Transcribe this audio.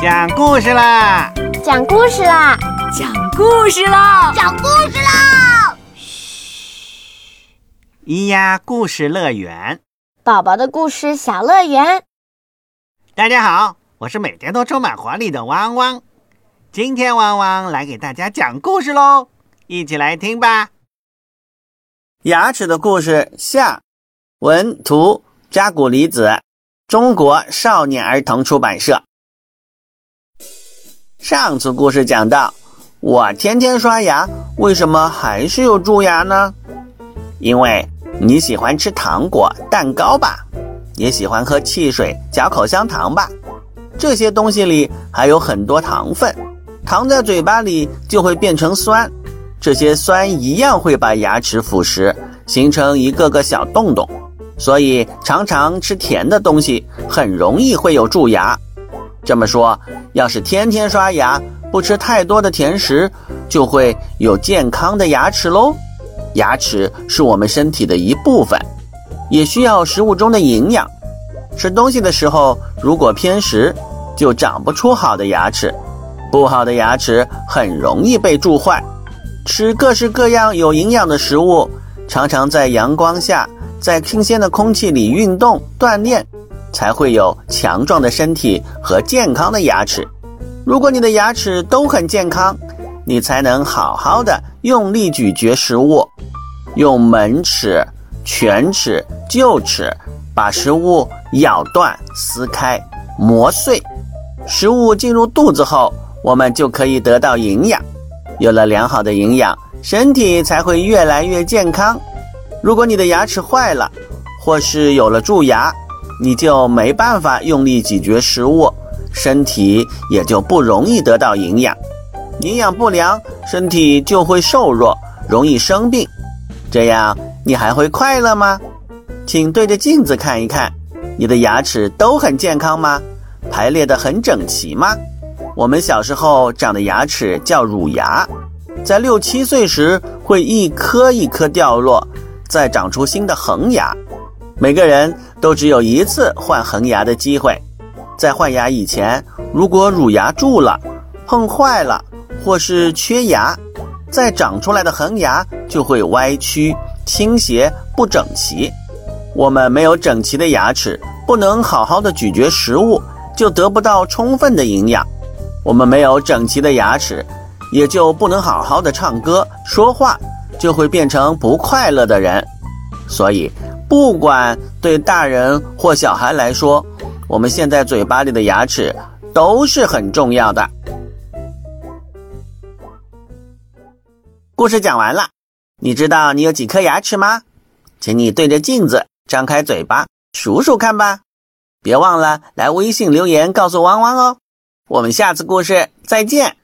讲故事啦！讲故事啦！讲故事啦！讲故事啦！嘘，咿呀故事乐园，宝宝的故事小乐园。大家好，我是每天都充满活力的汪汪。今天汪汪来给大家讲故事喽，一起来听吧。牙齿的故事下，文图加古离子，中国少年儿童出版社。上次故事讲到，我天天刷牙，为什么还是有蛀牙呢？因为你喜欢吃糖果、蛋糕吧，也喜欢喝汽水、嚼口香糖吧，这些东西里还有很多糖分，糖在嘴巴里就会变成酸，这些酸一样会把牙齿腐蚀，形成一个个小洞洞，所以常常吃甜的东西很容易会有蛀牙。这么说，要是天天刷牙，不吃太多的甜食，就会有健康的牙齿喽。牙齿是我们身体的一部分，也需要食物中的营养。吃东西的时候，如果偏食，就长不出好的牙齿。不好的牙齿很容易被蛀坏。吃各式各样有营养的食物，常常在阳光下，在新鲜的空气里运动锻炼。才会有强壮的身体和健康的牙齿。如果你的牙齿都很健康，你才能好好的用力咀嚼食物，用门齿、犬齿、臼齿把食物咬断、撕开、磨碎。食物进入肚子后，我们就可以得到营养。有了良好的营养，身体才会越来越健康。如果你的牙齿坏了，或是有了蛀牙，你就没办法用力咀嚼食物，身体也就不容易得到营养，营养不良，身体就会瘦弱，容易生病。这样你还会快乐吗？请对着镜子看一看，你的牙齿都很健康吗？排列得很整齐吗？我们小时候长的牙齿叫乳牙，在六七岁时会一颗一颗掉落，再长出新的恒牙。每个人都只有一次换恒牙的机会，在换牙以前，如果乳牙蛀了、碰坏了或是缺牙，再长出来的恒牙就会歪曲、倾斜、不整齐。我们没有整齐的牙齿，不能好好的咀嚼食物，就得不到充分的营养。我们没有整齐的牙齿，也就不能好好的唱歌、说话，就会变成不快乐的人。所以。不管对大人或小孩来说，我们现在嘴巴里的牙齿都是很重要的。故事讲完了，你知道你有几颗牙齿吗？请你对着镜子张开嘴巴数数看吧。别忘了来微信留言告诉汪汪哦。我们下次故事再见。